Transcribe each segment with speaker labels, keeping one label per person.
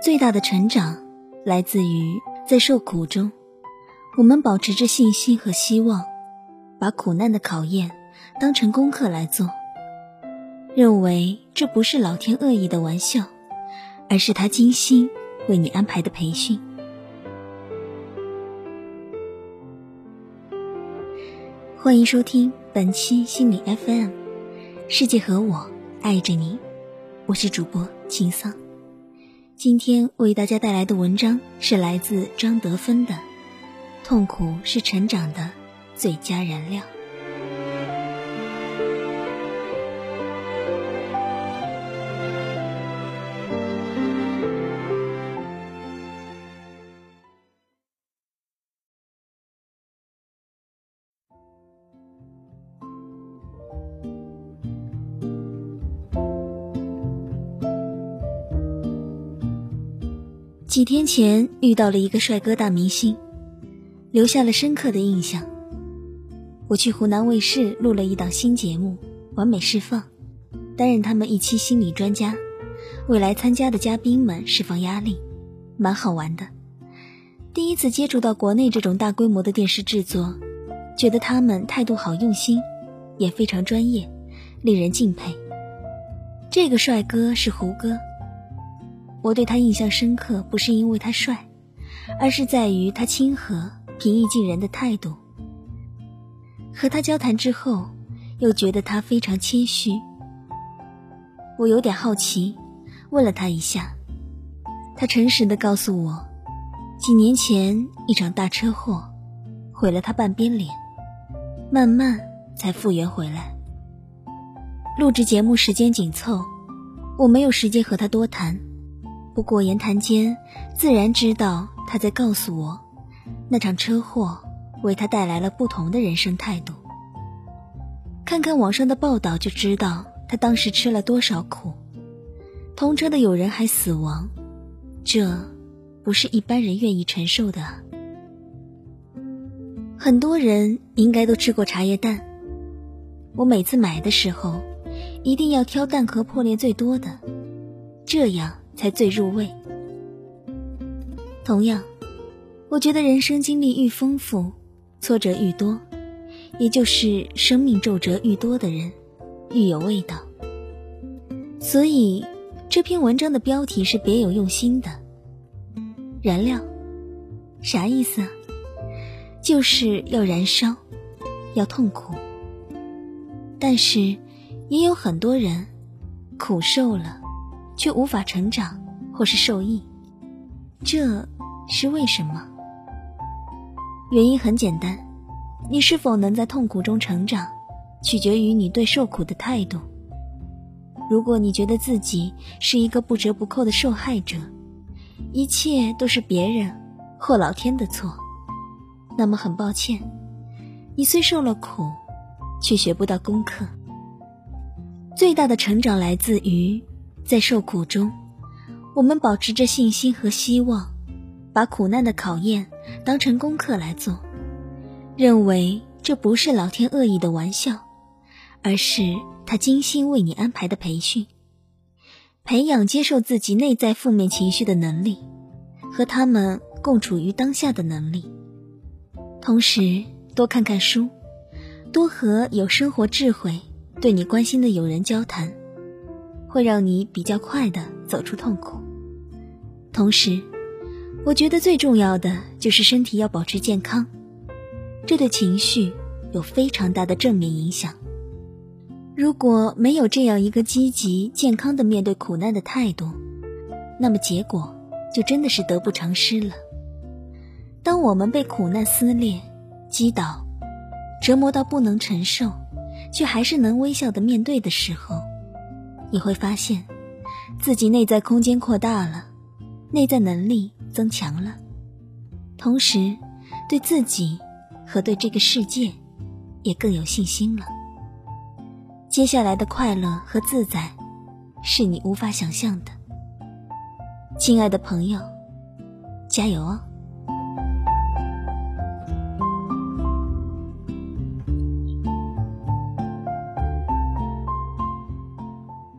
Speaker 1: 最大的成长来自于在受苦中，我们保持着信心和希望，把苦难的考验当成功课来做，认为这不是老天恶意的玩笑，而是他精心为你安排的培训。欢迎收听本期心理 FM，世界和我爱着你，我是主播秦桑。今天为大家带来的文章是来自张德芬的《痛苦是成长的最佳燃料》。几天前遇到了一个帅哥大明星，留下了深刻的印象。我去湖南卫视录了一档新节目《完美释放》，担任他们一期心理专家，为来参加的嘉宾们释放压力，蛮好玩的。第一次接触到国内这种大规模的电视制作，觉得他们态度好用心，也非常专业，令人敬佩。这个帅哥是胡歌。我对他印象深刻，不是因为他帅，而是在于他亲和、平易近人的态度。和他交谈之后，又觉得他非常谦虚。我有点好奇，问了他一下，他诚实的告诉我，几年前一场大车祸，毁了他半边脸，慢慢才复原回来。录制节目时间紧凑，我没有时间和他多谈。不过言谈间，自然知道他在告诉我，那场车祸为他带来了不同的人生态度。看看网上的报道就知道他当时吃了多少苦，同车的有人还死亡，这不是一般人愿意承受的。很多人应该都吃过茶叶蛋，我每次买的时候，一定要挑蛋壳破裂最多的，这样。才最入味。同样，我觉得人生经历愈丰富，挫折愈多，也就是生命皱褶愈多的人，愈有味道。所以，这篇文章的标题是别有用心的。燃料，啥意思啊？就是要燃烧，要痛苦。但是，也有很多人苦受了。却无法成长或是受益，这是为什么？原因很简单，你是否能在痛苦中成长，取决于你对受苦的态度。如果你觉得自己是一个不折不扣的受害者，一切都是别人或老天的错，那么很抱歉，你虽受了苦，却学不到功课。最大的成长来自于。在受苦中，我们保持着信心和希望，把苦难的考验当成功课来做，认为这不是老天恶意的玩笑，而是他精心为你安排的培训，培养接受自己内在负面情绪的能力，和他们共处于当下的能力。同时，多看看书，多和有生活智慧、对你关心的友人交谈。会让你比较快的走出痛苦。同时，我觉得最重要的就是身体要保持健康，这对情绪有非常大的正面影响。如果没有这样一个积极健康的面对苦难的态度，那么结果就真的是得不偿失了。当我们被苦难撕裂、击倒、折磨到不能承受，却还是能微笑的面对的时候，你会发现，自己内在空间扩大了，内在能力增强了，同时，对自己和对这个世界也更有信心了。接下来的快乐和自在，是你无法想象的。亲爱的朋友，加油哦！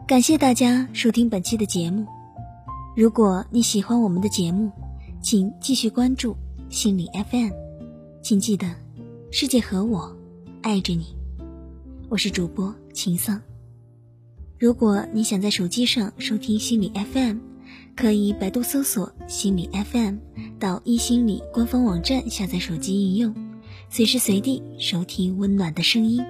Speaker 1: 感谢大家收听本期的节目。如果你喜欢我们的节目，请继续关注心理 FM。请记得，世界和我爱着你。我是主播秦桑。如果你想在手机上收听心理 FM，可以百度搜索心理 FM，到一心理官方网站下载手机应用，随时随地收听温暖的声音。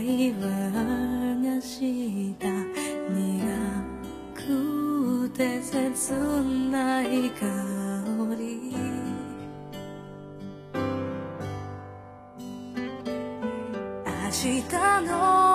Speaker 2: い。くて切ない。香り明日の